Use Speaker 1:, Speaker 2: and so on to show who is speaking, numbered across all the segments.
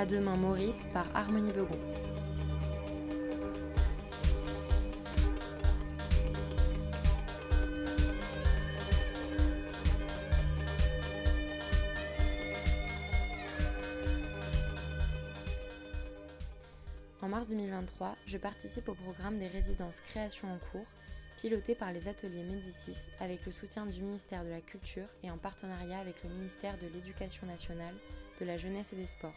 Speaker 1: À demain Maurice par Harmonie Begon. En mars 2023, je participe au programme des résidences création en cours, piloté par les ateliers Médicis avec le soutien du ministère de la Culture et en partenariat avec le ministère de l'Éducation nationale, de la Jeunesse et des Sports.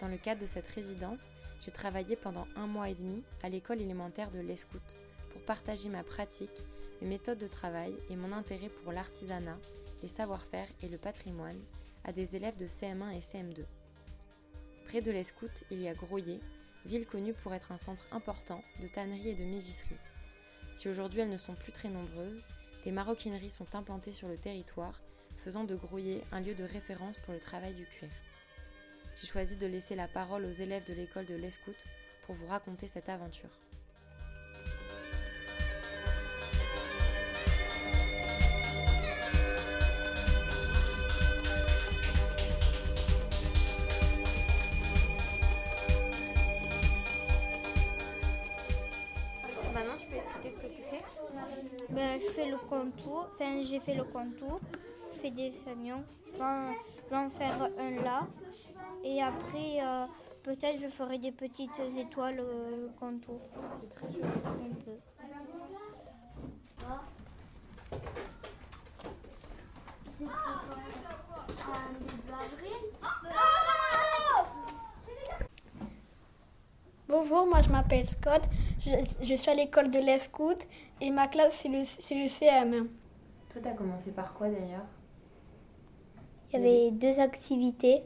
Speaker 1: Dans le cadre de cette résidence, j'ai travaillé pendant un mois et demi à l'école élémentaire de l'Escout pour partager ma pratique, mes méthodes de travail et mon intérêt pour l'artisanat, les savoir-faire et le patrimoine à des élèves de CM1 et CM2. Près de l'Escout, il y a Groyer, ville connue pour être un centre important de tannerie et de mégisserie. Si aujourd'hui elles ne sont plus très nombreuses, des maroquineries sont implantées sur le territoire, faisant de Groyer un lieu de référence pour le travail du cuir. J'ai choisi de laisser la parole aux élèves de l'école de l'Escout pour vous raconter cette aventure. Maintenant, tu peux expliquer ce que tu fais?
Speaker 2: Ben, je fais le contour, enfin j'ai fait le contour, des fanions, je vais en, je vais en faire un là, et après euh, peut-être je ferai des petites étoiles euh, contour. Un peu.
Speaker 3: Bonjour, moi je m'appelle Scott, je, je suis à l'école de l'Escout et ma classe c'est le, c'est le CM1.
Speaker 1: Toi, t'as commencé par quoi d'ailleurs?
Speaker 2: Il y avait deux activités.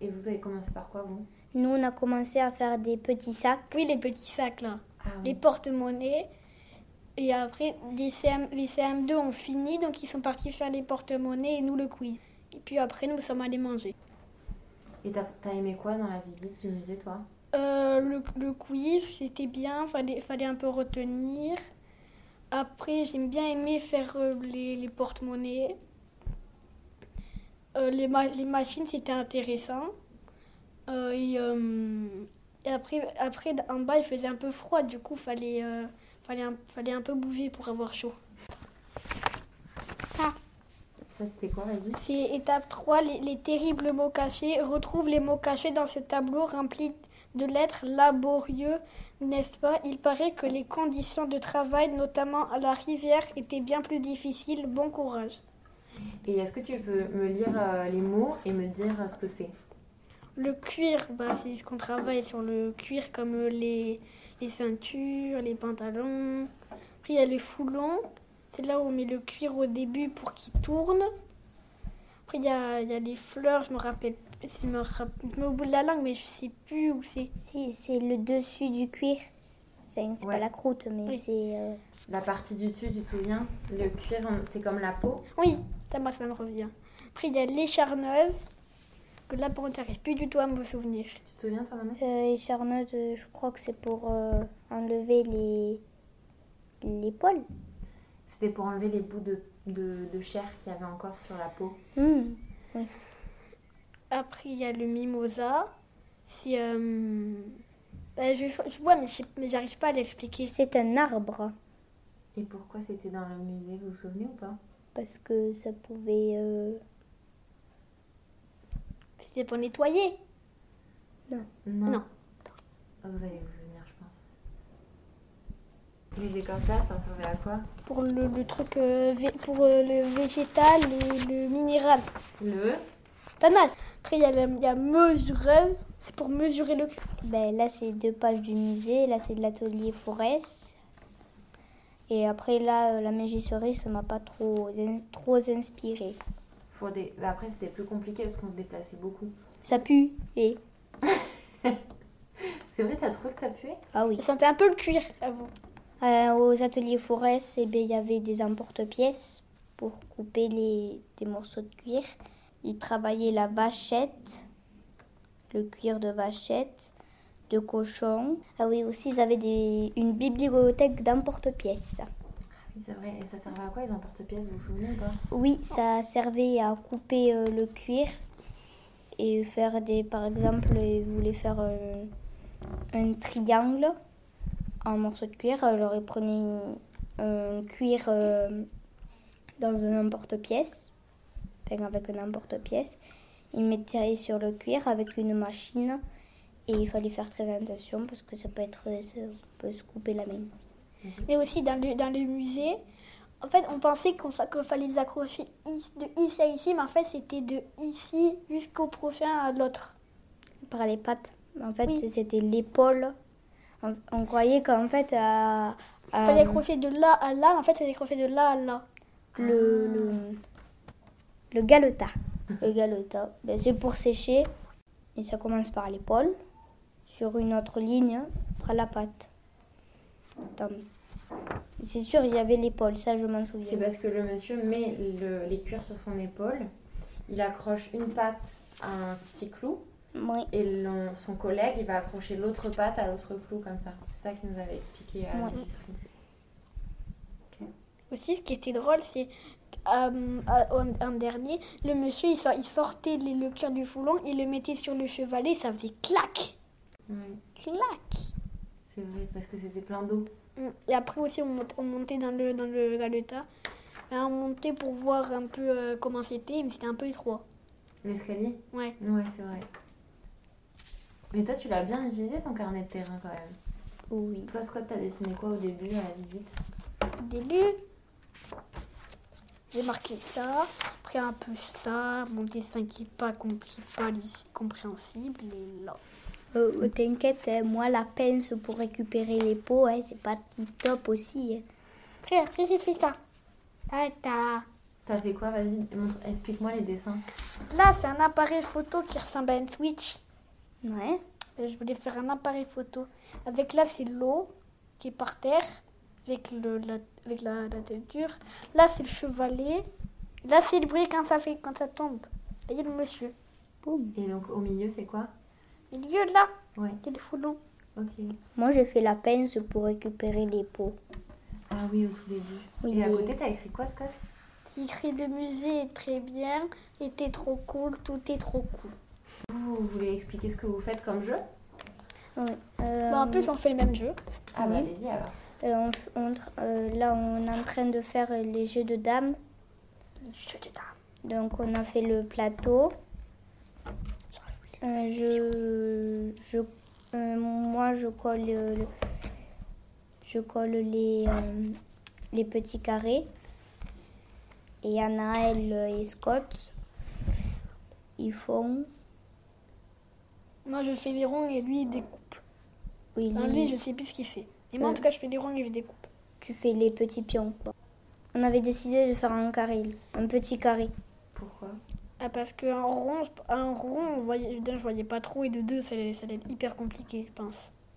Speaker 1: Et vous avez commencé par quoi, vous?
Speaker 2: Nous on a commencé à faire des petits sacs.
Speaker 3: Oui, les petits sacs là,
Speaker 1: Ah
Speaker 3: les porte-monnaies. Et après, les, CM, les CM2 ont fini, donc ils sont partis faire les porte-monnaies et nous le quiz. Et puis après, nous sommes allés manger.
Speaker 1: Et t'as as aimé quoi dans la visite du musée, toi?
Speaker 3: Euh, le, le quiz, c'était bien, fallait, fallait un peu retenir. Après, j'ai bien aimé faire euh, les, les porte-monnaies. Euh, les, ma- les machines, c'était intéressant. Euh, et, euh, et après, après, en bas, il faisait un peu froid, du coup, fallait, fallait, un, fallait un peu bouger pour avoir chaud.
Speaker 1: Ça, c'était quoi, vas-y?
Speaker 3: C'est étape 3, les, les terribles mots cachés. Retrouve les mots cachés dans ce tableau rempli de lettres laborieux, n'est-ce pas? Il paraît que les conditions de travail, notamment à la rivière, étaient bien plus difficiles. Bon courage.
Speaker 1: Et est-ce que tu peux me lire euh, les mots et me dire euh, ce que c'est?
Speaker 3: Le cuir, bah, c'est ce qu'on travaille sur le cuir, comme euh, les, les ceintures, les pantalons. Après, il y a les foulons. C'est là où on met le cuir au début pour qu'il tourne. Après, il y a, il y a les fleurs, je me rappelle. Je me rappelle au bout de la langue, mais je sais plus où c'est.
Speaker 2: Si, c'est le dessus du cuir. Enfin, c'est
Speaker 1: Ouais.
Speaker 2: pas la croûte, mais
Speaker 3: Oui.
Speaker 2: c'est. euh,
Speaker 1: La partie du dessus, tu te souviens? Le cuir, c'est comme la peau?
Speaker 3: Oui, ça, moi, ça me revient. Après, il y a l'écharneuse. Que là, par contre, j'arrive plus du tout à me souvenir.
Speaker 1: Tu te souviens, toi, Manon
Speaker 2: euh, charneuse, euh, je crois que c'est pour euh, enlever les. les poils.
Speaker 1: C'était pour enlever les bouts de, de, de chair qu'il y avait encore sur la peau.
Speaker 2: Hmm.
Speaker 3: Après, il y a le mimosa. C'est. euh, bah, je, je vois, mais je mais j'arrive pas à l'expliquer.
Speaker 2: C'est un arbre.
Speaker 1: Et pourquoi c'était dans le musée, vous vous souvenez ou pas?
Speaker 2: Parce que ça pouvait. euh,
Speaker 3: C'était pour nettoyer.
Speaker 1: Non.
Speaker 3: Non.
Speaker 1: Ah, vous allez vous souvenir, je pense. Les écortas, ça servait à quoi?
Speaker 3: Pour le, le truc. euh, pour euh, le végétal et le minéral.
Speaker 1: Le?
Speaker 3: Tannage. Après, il y a, a mesureuse. C'est pour mesurer le.
Speaker 2: Ben, là, c'est deux pages du musée. Là, c'est de l'atelier Forest. Et après, là, euh, la mégisserie, ça m'a pas trop, trop inspiré.
Speaker 1: des... bah, Après, c'était plus compliqué parce qu'on se déplaçait beaucoup.
Speaker 2: Ça pue. Et?
Speaker 1: C'est vrai, t'as trouvé que ça puait?
Speaker 2: Ah oui.
Speaker 3: Ça sentait un peu le cuir avant.
Speaker 2: Euh, aux ateliers Forest, eh ben, il y avait des emporte-pièces pour couper les, des morceaux de cuir. Ils travaillaient la vachette, le cuir de vachette, de cochon. Ah oui, aussi, ils avaient des, une bibliothèque d'emporte-pièces.
Speaker 1: Oui, c'est vrai. Et ça servait à quoi les emporte-pièces, vous vous souvenez ou pas?
Speaker 2: Oui, ça servait à couper euh, le cuir et faire des, par exemple, il voulait faire un, un triangle en morceaux de cuir. Alors il prenait un cuir euh, dans un emporte-pièce, enfin avec un emporte-pièce. Il mettait sur le cuir avec une machine et il fallait faire très attention parce que ça peut être, ça peut se couper la main.
Speaker 3: Mais aussi dans le, dans le musée, en fait, on pensait qu'on fallait les accrocher de ici à ici, mais en fait, c'était de ici jusqu'au prochain à l'autre.
Speaker 2: Par les pattes. En fait,
Speaker 3: Oui.
Speaker 2: c'était l'épaule. On, on croyait qu'en fait, à, à-
Speaker 3: Il fallait accrocher de là à là, mais en fait, c'est accroché de là à là.
Speaker 2: le, le, le galeta. Le galeta, ben, c'est pour sécher. Et ça commence par l'épaule. Sur une autre ligne, par la patte. Attends. C'est sûr, il y avait l'épaule, ça je m'en
Speaker 1: C'est
Speaker 2: souviens.
Speaker 1: parce que le monsieur met le- les cuirs sur son épaule, il accroche une patte à un petit clou
Speaker 2: Oui.
Speaker 1: et l'on- son collègue il va accrocher l'autre patte à l'autre clou comme ça. C'est ça qu'il nous avait expliqué à.
Speaker 3: Aussi, ce qui était drôle, c'est euh, en, en dernier, le monsieur, il, sort- il sortait les- le cœur du foulon, il le mettait sur le chevalet, ça faisait clac,
Speaker 1: Ouais,
Speaker 3: clac.
Speaker 1: c'est vrai, parce que c'était plein d'eau.
Speaker 3: Mm. Et après aussi, on, mont- on montait dans le, dans le galeta. Et on montait pour voir un peu euh, comment c'était, mais c'était un peu étroit.
Speaker 1: L'escalier?
Speaker 3: Ouais.
Speaker 1: Ouais, c'est vrai. Mais toi, tu l'as bien utilisé ton carnet de terrain quand même.
Speaker 2: Oui.
Speaker 1: Toi, Scott, t'as dessiné quoi au début à la visite?
Speaker 3: Au début, j'ai marqué ça, après un peu ça, mon dessin qui n'est pas, compris, pas compréhensible, et là.
Speaker 2: Euh, euh, T'inquiète, hein, moi la pince pour récupérer les peaux, hein, c'est pas tip top aussi. hein.
Speaker 3: Après, après j'ai fait ça. Là, t'as-
Speaker 1: T'as fait quoi Vas-y, montre- explique-moi les dessins.
Speaker 3: Là, c'est un appareil photo qui ressemble à une Switch.
Speaker 2: Ouais.
Speaker 3: Et je voulais faire un appareil photo. Avec là, c'est l'eau qui est par terre, avec, le, la, avec la, la teinture. Là, c'est le chevalet. Là, c'est le bruit quand ça, fait, quand ça tombe. Là, il y a le monsieur.
Speaker 2: Boum.
Speaker 1: Et donc au milieu, c'est quoi?
Speaker 3: Milieu, là,
Speaker 1: Ouais,
Speaker 3: il y a foulon.
Speaker 1: ok.
Speaker 2: Moi j'ai fait la pince pour récupérer les peaux.
Speaker 1: Ah oui, au tout début.
Speaker 2: Oui,
Speaker 1: Et à côté, t'as écrit quoi, Scott?
Speaker 3: Qui écrit le musée est très bien, était trop cool, tout est trop cool.
Speaker 1: Vous, vous voulez expliquer ce que vous faites comme jeu?
Speaker 2: Ouais. Euh,
Speaker 3: Bah, en plus, on fait le même jeu.
Speaker 1: Ah bah
Speaker 2: Oui.
Speaker 1: allez-y alors.
Speaker 2: euh, on on euh, là on est en train de faire les jeux de dames.
Speaker 3: Le jeu de dames.
Speaker 2: Donc on a fait le plateau. Euh, je, je, euh, moi je colle, euh, le- je colle les, euh, les petits carrés. Et Anaël et Scott, ils font.
Speaker 3: Moi, je fais les ronds et lui, il découpe.
Speaker 2: Oui,
Speaker 3: Enfin,
Speaker 2: lui,
Speaker 3: lui, je sais plus ce qu'il fait. Et moi, en tout cas, je fais des ronds et je découpe.
Speaker 2: tu fais les petits pions. quoi. On avait décidé de faire un carré, un petit carré.
Speaker 1: Pourquoi?
Speaker 3: Ah, parce qu'un rond, un rond, on voyait, d'un, je voyais pas trop, et de deux, ça allait, ça allait être hyper compliqué, je pense.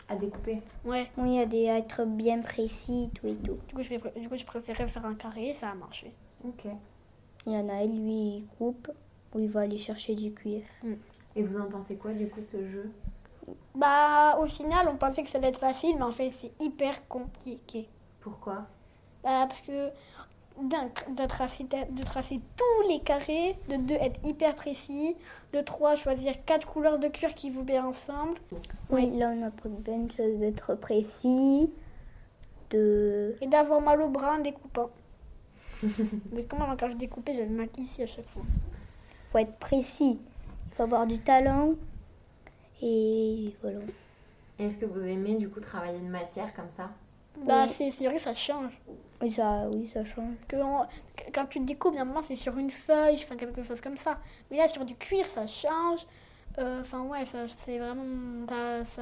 Speaker 1: À découper.
Speaker 3: Ouais,
Speaker 2: Oui, il y a des à être bien précis, tout et tout.
Speaker 3: du coup, je, du coup, je préférais faire un carré et ça a marché.
Speaker 1: Ok.
Speaker 2: Il y en a, lui, il coupe, ou il va aller chercher du cuir.
Speaker 1: Et vous en pensez quoi du coup de ce jeu?
Speaker 3: Bah, au final, on pensait que ça allait être facile, mais en fait, c'est hyper compliqué.
Speaker 1: Pourquoi?
Speaker 3: Bah, parce que d'un, de, tracer, de tracer tous les carrés, de deux, être hyper précis, de trois, choisir quatre couleurs de cuir qui vous bien ensemble.
Speaker 2: Oui, là, on a pris bien de choses d'être précis, de...
Speaker 3: Et d'avoir mal au bras en découpant. Mais comment quand je découpais, j'avais mal ici à chaque fois.
Speaker 2: faut être précis. Il faut avoir du talent. Et voilà.
Speaker 1: Est-ce que vous aimez du coup travailler une matière comme ça?
Speaker 3: Bah,
Speaker 2: Oui.
Speaker 3: c'est vrai que ça change.
Speaker 2: Oui, ça, oui, ça change.
Speaker 3: Que on- quand tu découpes, normalement, c'est sur une feuille, enfin quelque chose comme ça. Mais là, sur du cuir, ça change. Euh, Enfin, ouais, ça, c'est vraiment. Ça, ça,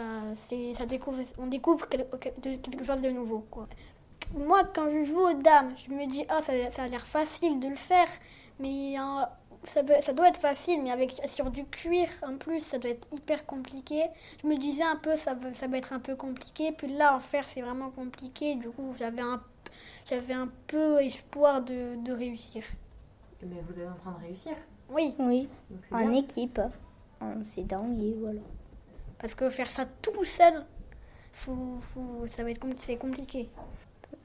Speaker 3: c'est- ça découvre, on découvre quelque chose de nouveau, quoi. Moi, quand je joue aux dames, je me dis, ah, ça, ça a l'air facile de le faire, mais euh, ça, peut- ça doit être facile, mais avec sur du cuir en plus, ça doit être hyper compliqué. Je me disais un peu, ça, va- ça va être un peu compliqué, puis là, en faire, c'est vraiment compliqué. Du coup, j'avais un, j'avais un peu espoir de, de réussir.
Speaker 1: Mais vous êtes en train de réussir.
Speaker 3: Oui,
Speaker 2: Oui,
Speaker 1: Donc
Speaker 2: en
Speaker 1: bien.
Speaker 2: équipe, en s'aidant, et voilà.
Speaker 3: parce que faire ça tout seul, faut, faut, ça va être c'est compliqué.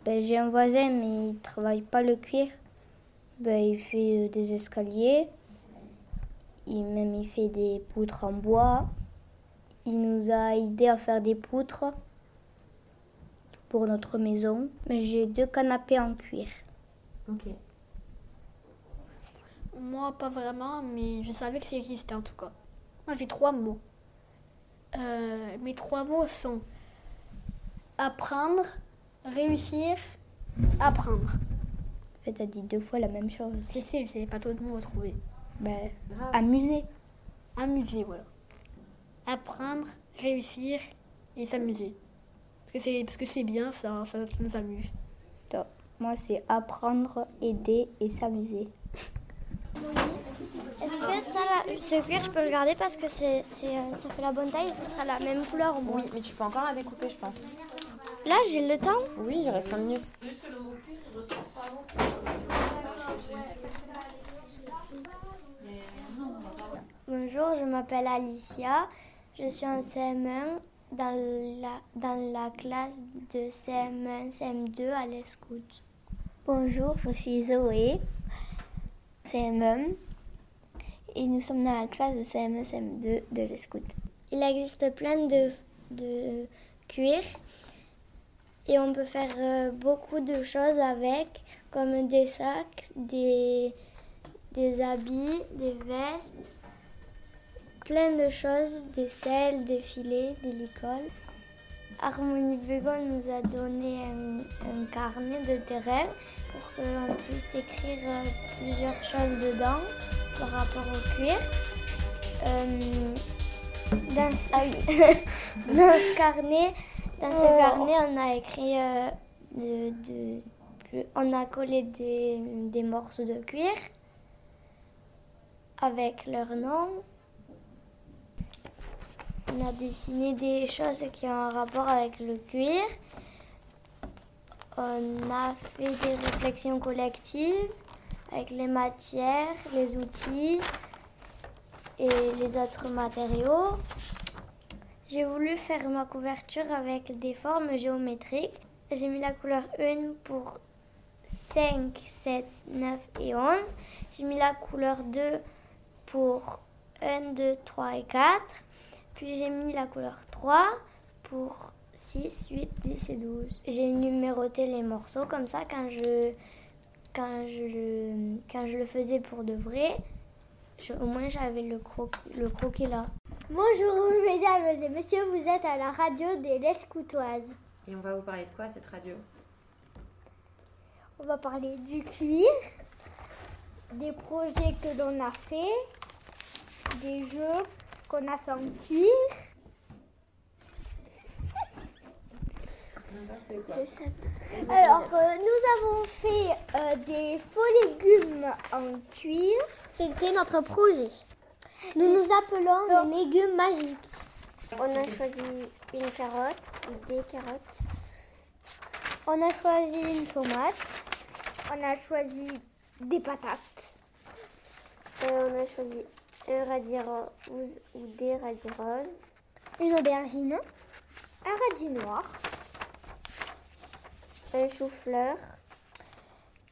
Speaker 2: Ben, j'ai un voisin, mais il travaille pas le cuir. Ben, il fait euh, des escaliers. il même il fait des poutres en bois. Il nous a aidé à faire des poutres pour notre maison. J'ai deux canapés en cuir.
Speaker 1: Ok.
Speaker 3: Moi, pas vraiment, mais je savais que ça existait en tout cas. Moi, j'ai trois mots. Euh, mes trois mots sont apprendre, réussir, apprendre.
Speaker 2: En fait, t'as dit deux fois la même chose.
Speaker 3: Je sais, je pas trop de mots à trouver.
Speaker 2: Ben, amuser.
Speaker 3: Amuser, voilà. Apprendre, réussir et s'amuser. Parce que c'est parce que c'est bien, ça, ça, ça nous amuse.
Speaker 2: Top. Moi, c'est apprendre, aider et s'amuser.
Speaker 4: Est-ce que ça, là, ce cuir, je peux le garder parce que c'est, c'est, euh, ça fait la bonne taille et ça fera la même couleur au moins?
Speaker 1: Oui, mais tu peux encore la découper, je pense.
Speaker 4: Là, j'ai le temps.
Speaker 1: Oui, il reste 5 minutes.
Speaker 4: Bonjour, je m'appelle Alicia. Je suis en CM1 dans la, dans la classe de CM1, CM2 à l'ESCOUT.
Speaker 2: Bonjour, je suis Zoé, CM1, et nous sommes dans la classe de CM1, CM2 de l'ESCOUT.
Speaker 4: Il existe plein de, de cuir et on peut faire euh, beaucoup de choses avec, comme des sacs, des, des habits, des vestes, plein de choses, des selles, des filets, des licoles. Harmonie Begon nous a donné un, carnet de terrain pour qu'on puisse écrire euh, plusieurs choses dedans par rapport au cuir. Euh, dans ce carnet, dans ce carnet, on a écrit, euh, de, de- de- on a collé des, des morceaux de cuir avec leur nom. On a dessiné des choses qui ont un rapport avec le cuir. On a fait des réflexions collectives avec les matières, les outils et les autres matériaux. J'ai voulu faire ma couverture avec des formes géométriques. J'ai mis la couleur 1 pour 5, 7, 9 et 11. J'ai mis la couleur 2 pour 1, 2, 3 et 4. Puis j'ai mis la couleur 3 pour 6, 8, 10 et 12. J'ai numéroté les morceaux comme ça quand je, quand je, le, quand je le faisais pour de vrai. Je- au moins j'avais le, croqui- le croquis là.
Speaker 5: Bonjour mesdames et messieurs, vous êtes à la radio des Lescoutoises.
Speaker 1: Et on va vous parler de quoi cette radio?
Speaker 5: On va parler du cuir, des projets que l'on a fait, des jeux qu'on a fait en cuir. Alors, euh, nous avons fait euh, des faux légumes en cuir. C'était notre projet. Nous nous appelons les légumes magiques. On a choisi une carotte, des carottes. On a choisi une tomate. On a choisi des patates.
Speaker 4: Euh, on a choisi un radis rose ou des radis roses.
Speaker 5: Une aubergine. Un radis noir.
Speaker 4: Un chou-fleur.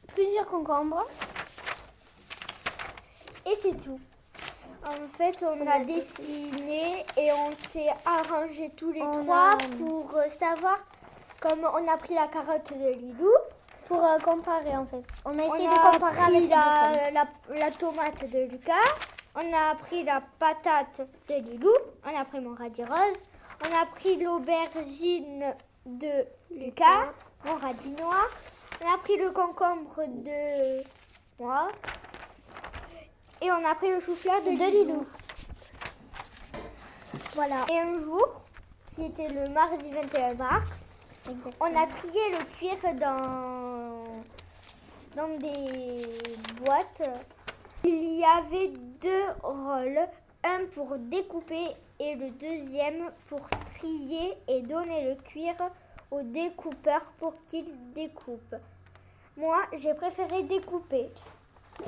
Speaker 5: Plusieurs concombres. Et c'est tout. En fait, on, a, dessiné et on s'est arrangé tous les
Speaker 4: On
Speaker 5: trois
Speaker 4: a-
Speaker 5: pour euh, savoir, comme on a pris la carotte de Lilou,
Speaker 4: Pour euh, comparer en fait. On a
Speaker 5: on
Speaker 4: essayé
Speaker 5: a
Speaker 4: de comparer
Speaker 5: pris
Speaker 4: avec
Speaker 5: la, la, la tomate de Lucas, on a pris la patate de Lilou, on a pris mon radis rose, on a pris l'aubergine de Lucas, mon radis noir, on a pris le concombre de moi et on a pris le chou-fleur de, Lilou. Voilà. Et un jour, qui était le mardi 21 mars, on a trié le cuir dans, dans des boîtes. Il y avait deux rôles, un pour découper et le deuxième pour trier et donner le cuir au découpeur pour qu'il découpe. Moi, j'ai préféré découper.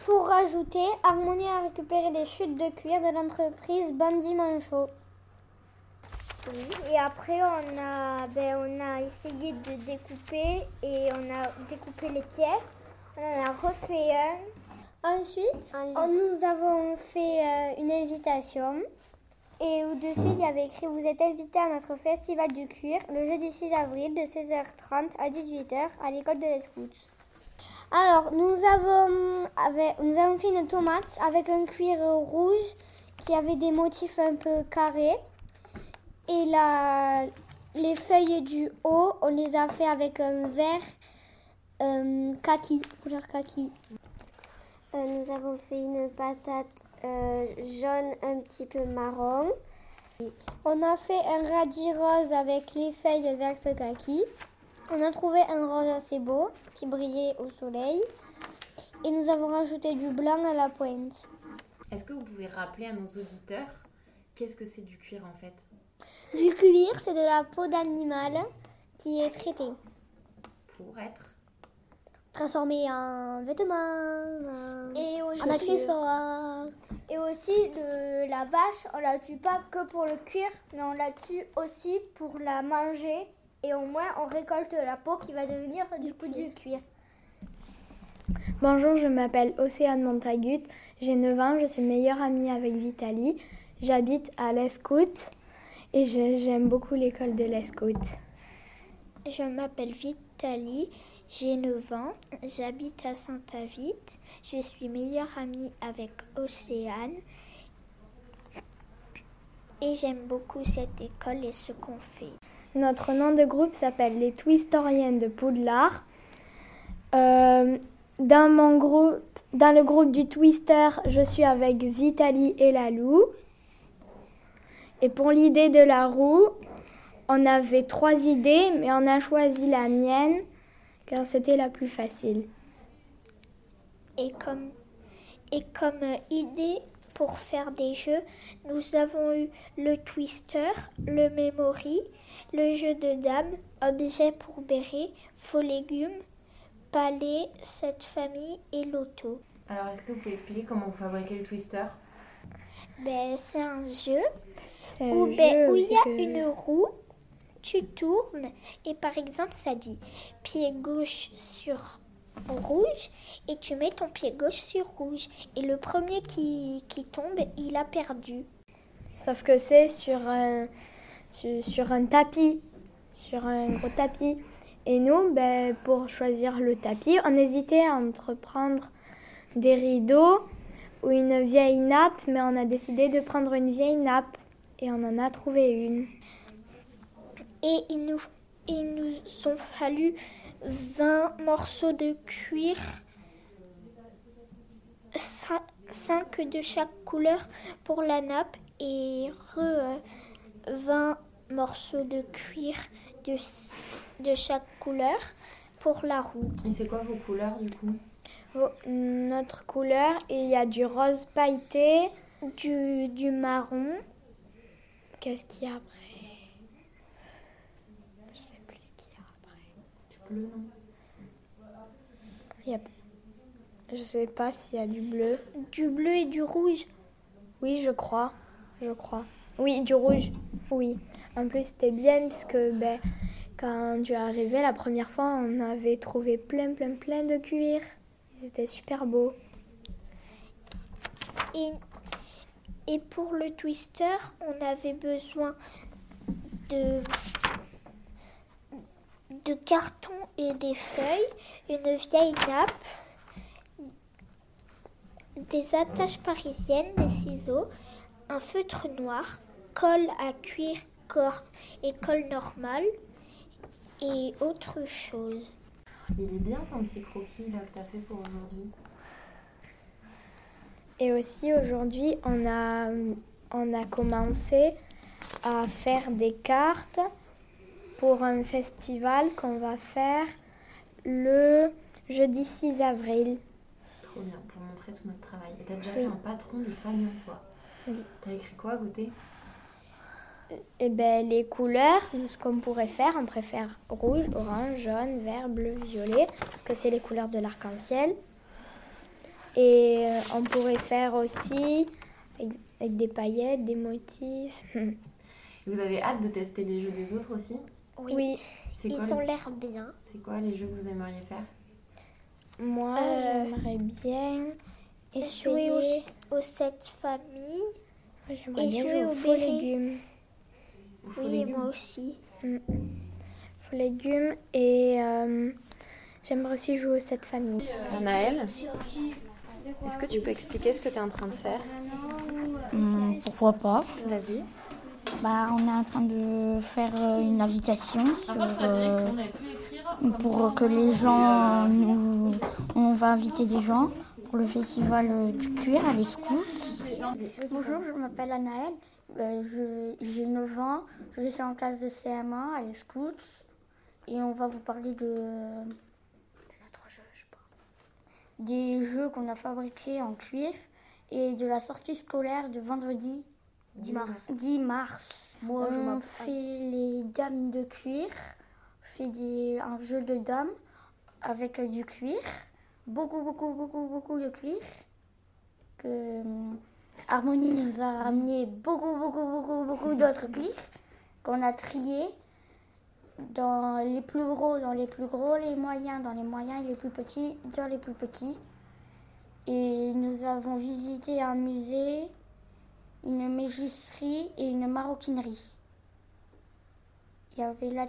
Speaker 4: Pour rajouter, Harmonie a récupéré des chutes de cuir de l'entreprise Bandy Manchot.
Speaker 5: Oui, et après on a, ben, on a essayé de découper et on a découpé les pièces. On en a refait un Ensuite, on- nous avons fait euh, une invitation. Et au-dessus, il y avait écrit Vous êtes invité à notre festival du cuir le jeudi 6 avril de 16h30 à 18h à l'école de l'Escoute. Alors, nous avons, avec- nous avons fait une tomate avec un cuir rouge qui avait des motifs un peu carrés. Et la, les feuilles du haut, on les a fait avec un vert euh, kaki, couleur kaki. Euh, nous avons fait une patate euh, jaune un petit peu marron. On a fait un radis rose avec les feuilles vertes kaki. On a trouvé un rose assez beau qui brillait au soleil. Et nous avons rajouté du blanc à la pointe.
Speaker 1: Est-ce que vous pouvez rappeler à nos auditeurs qu'est-ce que c'est du cuir en fait?
Speaker 5: Du cuir, c'est de la peau d'animal qui est traitée.
Speaker 1: Pour être
Speaker 5: Transformée en vêtements, en, et en accessoires. Et aussi de la vache, on la tue pas que pour le cuir, mais on la tue aussi pour la manger. Et au moins, on récolte la peau qui va devenir du coup du cuir.
Speaker 6: Bonjour, je m'appelle Océane Montagut, j'ai 9 ans, je suis meilleure amie avec Vitali. J'habite à l'Escoute et j'aime beaucoup l'école de l'Escoute.
Speaker 7: Je m'appelle Vitali, j'ai 9 ans, j'habite à Saint-Avite, je suis meilleure amie avec Océane et j'aime beaucoup cette école et ce qu'on fait.
Speaker 6: Notre nom de groupe s'appelle les Twistoriennes de Poudlard. Euh, dans mon groupe, dans le groupe du Twister, je suis avec Vitali et Lalou. Et pour l'idée de la roue, on avait trois idées, mais on a choisi la mienne car c'était la plus facile.
Speaker 7: Et comme, et comme idée pour faire des jeux, nous avons eu le twister, le memory, le jeu de dames, objet pour béret, faux légumes, palais, cette famille et l'auto.
Speaker 1: Alors est-ce que vous pouvez expliquer comment vous fabriquez le twister?
Speaker 7: Ben, c'est un jeu où ben, où il y a
Speaker 6: que-
Speaker 7: une roue, tu tournes et par exemple ça dit pied gauche sur rouge et tu mets ton pied gauche sur rouge et le premier qui, qui tombe, il a perdu.
Speaker 6: Sauf que c'est sur un, sur, un tapis, sur un gros tapis. Et nous, ben, pour choisir le tapis, on hésitait à entreprendre des rideaux ou une vieille nappe, mais on a décidé de prendre une vieille nappe et on en a trouvé une.
Speaker 7: Et il nous, il nous ont fallu 20 morceaux de cuir, 5 de chaque couleur pour la nappe et re, euh, 20 morceaux de cuir de, de chaque couleur pour la roue.
Speaker 1: Et c'est quoi vos couleurs du coup?
Speaker 6: Oh, Notre couleur, il y a du rose pailleté,
Speaker 7: Du, du marron,
Speaker 6: qu'est-ce qu'il y a après Je sais plus ce qu'il y a après.
Speaker 1: Du
Speaker 6: Je sais pas s'il y a du bleu.
Speaker 7: du bleu et du rouge.
Speaker 6: Oui, je crois. Je crois. Oui, du rouge. Oui. En plus, c'était bien puisque ben, quand tu es arrivé la première fois, on avait trouvé plein, plein, plein de cuir. C'était super beau.
Speaker 7: Et pour le twister, on avait besoin de, de carton et des feuilles, une vieille nappe, des attaches parisiennes, des ciseaux, un feutre noir, colle à cuir corps et colle normale et autre chose.
Speaker 1: Il est bien ton petit croquis là que t'as fait pour aujourd'hui.
Speaker 6: Et aussi aujourd'hui, on a, on a commencé à faire des cartes pour un festival qu'on va faire le jeudi 6 avril.
Speaker 1: Trop bien, pour montrer tout notre travail. Et t'as déjà
Speaker 6: Oui.
Speaker 1: fait un patron du fanion toi
Speaker 6: Oui.
Speaker 1: T'as écrit quoi à côté
Speaker 6: Et ben les couleurs de ce qu'on pourrait faire, on préfère rouge, orange, jaune, vert, bleu, violet, parce que c'est les couleurs de l'arc-en-ciel. Et euh, on pourrait faire aussi avec, des paillettes, des motifs.
Speaker 1: Vous avez hâte de tester les jeux des autres aussi?
Speaker 7: Oui,
Speaker 1: C'est
Speaker 7: ils
Speaker 1: quoi,
Speaker 7: ont
Speaker 1: le-
Speaker 7: l'air bien.
Speaker 1: c'est quoi les jeux que vous aimeriez faire?
Speaker 6: Moi,
Speaker 7: Euh.
Speaker 6: j'aimerais bien
Speaker 4: Et jouer aux, aux sept familles.
Speaker 6: J'aimerais
Speaker 4: Et
Speaker 6: bien
Speaker 4: jouer
Speaker 6: jouer
Speaker 4: au
Speaker 6: aux faux légumes.
Speaker 4: Oui, et moi aussi.
Speaker 6: Faux légumes et euh, j'aimerais aussi jouer aux sept familles.
Speaker 1: Anaëlle, est-ce que tu peux expliquer ce que tu es en train de faire?
Speaker 8: Hum, pourquoi pas?
Speaker 1: Vas-y.
Speaker 8: Bah, On est en train de faire euh, une invitation sur, euh, pour que les gens. nous- on va inviter des gens pour le festival euh, du cuir à les scouts. Bonjour, je m'appelle Anaëlle. Euh, je- J'ai 9 ans. Je suis en classe de CM1 à les scouts. Et on va vous parler de, de notre jeu, je pense. Des jeux qu'on a fabriqués en cuir et de la sortie scolaire de vendredi 10 mars. 10 mars.
Speaker 4: Moi, je
Speaker 8: on fait les dames de cuir. On fait des, un jeu de dames avec du cuir. Beaucoup, beaucoup, beaucoup, beaucoup de cuir. Que, euh, Harmonie nous a ramené beaucoup, beaucoup, beaucoup, beaucoup d'autres cuirs qu'on a triés dans les plus gros, dans les plus gros, les moyens, dans les moyens et les plus petits, dans les plus petits. Et nous avons visité un musée, une mégisserie et une maroquinerie. Il y avait les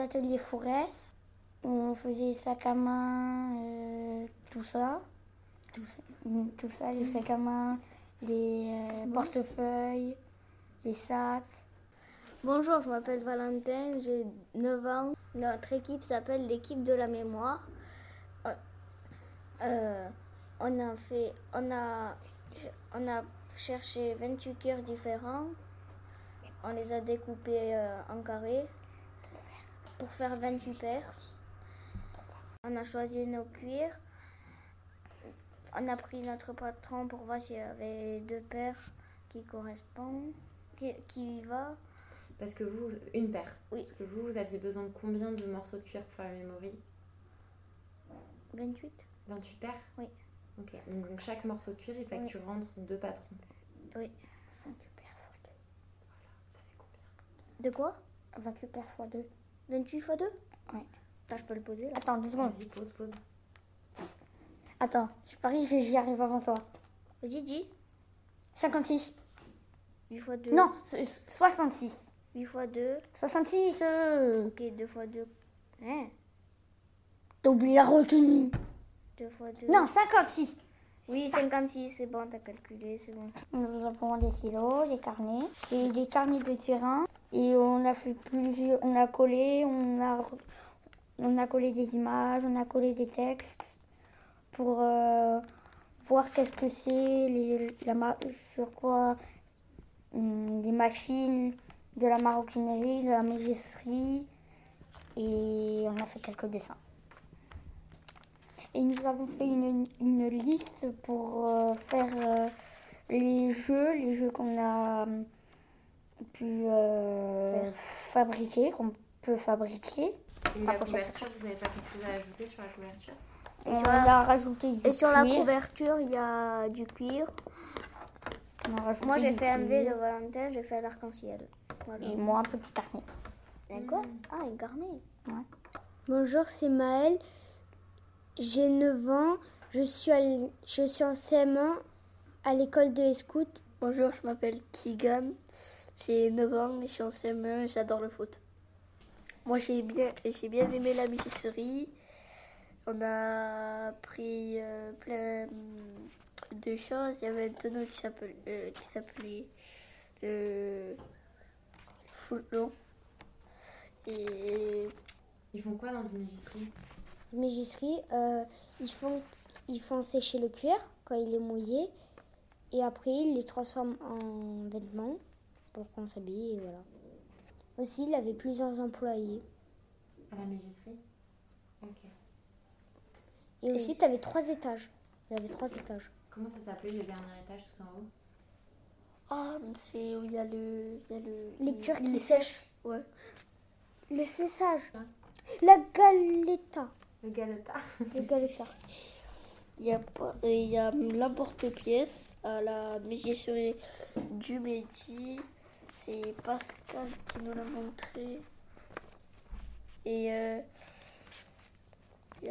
Speaker 8: ateliers Fourès, où on faisait sacs à main, euh, tout ça. Tout ça, Mm, tout ça, les sacs à main, les euh, portefeuilles, les sacs.
Speaker 4: Bonjour, je m'appelle Valentin, j'ai 9 ans. Notre équipe s'appelle l'équipe de la mémoire. Euh, on a fait, on a, on a cherché 28 cœurs différents. On les a découpés euh, en carrés pour faire 28 paires. On a choisi nos cuirs. On a pris notre patron pour voir s'il y avait deux paires qui correspondent, qui, qui y va.
Speaker 1: Parce que vous, une paire.
Speaker 4: Oui.
Speaker 1: Parce que vous, vous aviez besoin de combien de morceaux de cuir pour faire la mémoire?
Speaker 4: 28
Speaker 1: 28 paires?
Speaker 4: Oui.
Speaker 1: Ok. Donc, donc chaque morceau de cuir, il fait
Speaker 4: Oui.
Speaker 1: que tu rentres deux patrons.
Speaker 4: Oui.
Speaker 1: Ça fait combien?
Speaker 4: De quoi?
Speaker 8: 28 paires fois 2.
Speaker 4: 28 x 2
Speaker 8: Ouais.
Speaker 4: Là, je peux le poser là.
Speaker 8: Attends, deux secondes.
Speaker 1: Vas-y, pose, pose.
Speaker 8: Attends, je parie que j'y arrive avant toi.
Speaker 4: Vas-y, dis.
Speaker 8: 56.
Speaker 4: 8 x 2.
Speaker 8: Non, so- 66.
Speaker 4: 8 x 2.
Speaker 8: 66. euh,
Speaker 4: Ok, 2 x 2. Hein?
Speaker 8: T'as oublié la retenue.
Speaker 4: 2 x 2.
Speaker 8: Non, 56.
Speaker 4: Oui, 56, c'est bon, t'as calculé, c'est bon.
Speaker 8: Nous avons des stylos, des carnets et des carnets de terrain. Et on a fait plusieurs, on a collé, on a, on a collé des images, on a collé des textes pour euh, voir qu'est-ce que c'est, sur quoi, hum, des machines, de la maroquinerie, de la mégisserie. Et on a fait quelques dessins. Et nous avons fait une, une liste pour euh, faire euh, les jeux, les jeux qu'on a euh, pu euh, fabriquer, qu'on peut fabriquer.
Speaker 1: Et la couverture, vous n'avez pas quelque chose à ajouter sur la couverture?
Speaker 8: On
Speaker 4: sur la-
Speaker 8: a rajouté du
Speaker 4: Et sur la
Speaker 8: cuir.
Speaker 4: couverture, il y a du cuir.
Speaker 8: On a rajouté
Speaker 4: Moi, j'ai fait un V de. Valentin, j'ai fait l'arc-en-ciel. Voilà.
Speaker 8: Et moi, un petit carnet.
Speaker 4: Un quoi Ah, un carnet.
Speaker 5: Bonjour, c'est Maëlle. J'ai 9 ans. Je suis, à je suis en CM1 à l'école de scouts.
Speaker 9: Bonjour, je m'appelle Keegan. J'ai 9 ans et je suis en CM1 j'adore le foot. Moi, j'ai bien, j'ai bien aimé la mégisserie. On a pris euh, plein de choses. Il y avait un tonneau qui s'appelait, euh, qui s'appelait le Foulon. Et
Speaker 1: Ils font quoi dans une mégisserie
Speaker 5: Mégisserie, euh, ils, font, ils font sécher le cuir quand il est mouillé. Et après, ils les transforment en vêtements pour qu'on s'habille. Et voilà. Aussi, il avait plusieurs employés.
Speaker 1: À la mégisserie Ok.
Speaker 5: Et aussi, tu avais trois étages. Il avait trois étages.
Speaker 1: Comment ça s'appelait le dernier étage tout en haut?
Speaker 9: Ah, c'est où il y a le, il y a le
Speaker 5: Les cuirs qui sèchent.
Speaker 9: Ouais.
Speaker 5: Le séchage. La galeta.
Speaker 1: Le galeta.
Speaker 5: Le galeta.
Speaker 9: Il y a, euh, il y a l'emporte-pièce à la mégisserie du Midi. C'est Pascal qui nous l'a montré. Et euh,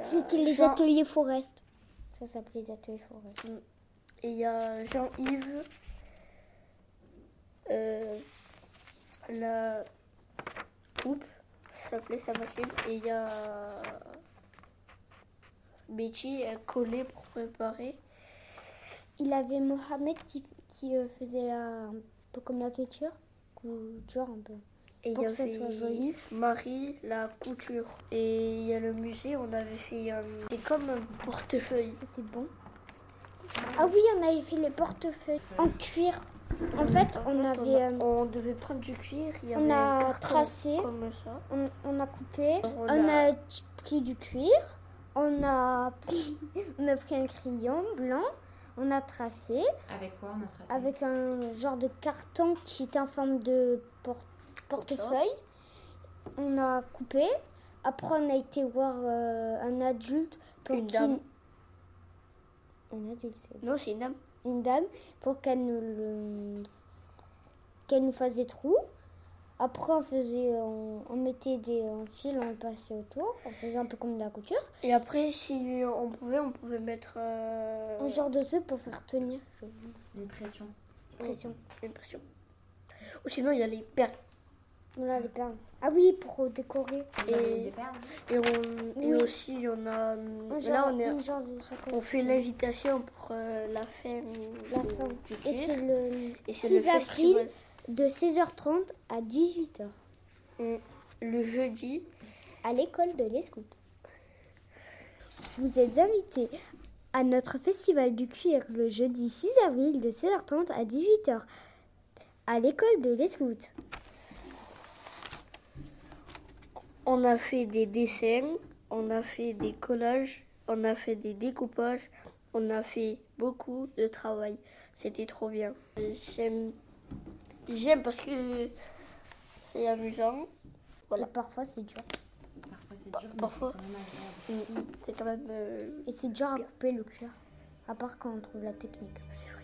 Speaker 5: C'était les
Speaker 9: Jean-
Speaker 5: ateliers Forest. Ça s'appelait les ateliers forêts.
Speaker 9: Et il y a Jean-Yves, euh, la coupe, ça s'appelait sa machine. Et il y a Betty, elle collait pour préparer.
Speaker 5: Il avait Mohamed qui, qui euh, faisait la- un peu comme la couture, couture un peu.
Speaker 9: Et
Speaker 5: Pour
Speaker 9: il y
Speaker 5: que ça soit joli.
Speaker 9: Marie, la couture. Et il y a le musée, on avait fait un... C'est comme un portefeuille.
Speaker 5: C'était bon. Ah oui, on avait fait les portefeuilles en cuir. En fait, on avait,
Speaker 9: a-
Speaker 5: euh,
Speaker 9: on devait prendre du cuir. Il y
Speaker 5: on
Speaker 9: avait
Speaker 5: a tracé.
Speaker 9: Comme ça.
Speaker 5: on, on a coupé,
Speaker 9: On
Speaker 5: on
Speaker 9: a-
Speaker 5: a pris du cuir, on a pris, on a pris un crayon blanc, on a tracé
Speaker 1: Avec quoi on a tracé?
Speaker 5: Avec un genre de carton qui est en forme de por- portefeuille. On a coupé. Après, on a été voir euh, un adulte pour
Speaker 9: Une
Speaker 5: qui-
Speaker 9: dame.
Speaker 5: Un adulte, c'est
Speaker 9: Non, c'est une dame.
Speaker 5: une dame pour qu'elle nous le- qu'elle nous fasse des trous. Après, on faisait, on, on mettait des un fil, on passait autour, on faisait un peu comme de la couture.
Speaker 9: Et après, si on pouvait, on pouvait mettre euh,
Speaker 5: Un genre de truc pour faire tenir, je
Speaker 1: Une pression.
Speaker 5: pression.
Speaker 9: une pression. Ou sinon, il y a les perles.
Speaker 5: Voilà les perles. Ah oui, pour décorer.
Speaker 9: Et- Et, on, et
Speaker 5: Oui.
Speaker 9: aussi, il y en a.
Speaker 5: Un
Speaker 9: Là,
Speaker 5: genre,
Speaker 9: on, est,
Speaker 5: genre
Speaker 9: on fait l'invitation pour euh, la fin,
Speaker 5: La
Speaker 9: de-
Speaker 5: fin.
Speaker 9: du
Speaker 5: Et c'est le
Speaker 9: Et c'est
Speaker 5: 6
Speaker 9: le
Speaker 5: avril
Speaker 9: festival.
Speaker 5: De 16h30 à 18h
Speaker 9: Mm. Le jeudi,
Speaker 5: à l'école de les scouts. Vous êtes invités à notre festival du cuir le jeudi 6 avril de 16h30 à 18h à l'école de les scouts.
Speaker 9: on a fait des dessins, on a fait des collages, on a fait des découpages, on a fait beaucoup de travail. C'était trop bien. J'aime, j'aime parce que c'est amusant. Voilà.
Speaker 5: Et parfois c'est dur.
Speaker 1: Parfois c'est dur,
Speaker 9: Parfois.
Speaker 1: c'est quand même agréable.
Speaker 9: Mm, mm. C'est quand même. euh,
Speaker 5: Et c'est dur à couper le cuir. À part quand on trouve la technique.
Speaker 9: c'est vrai.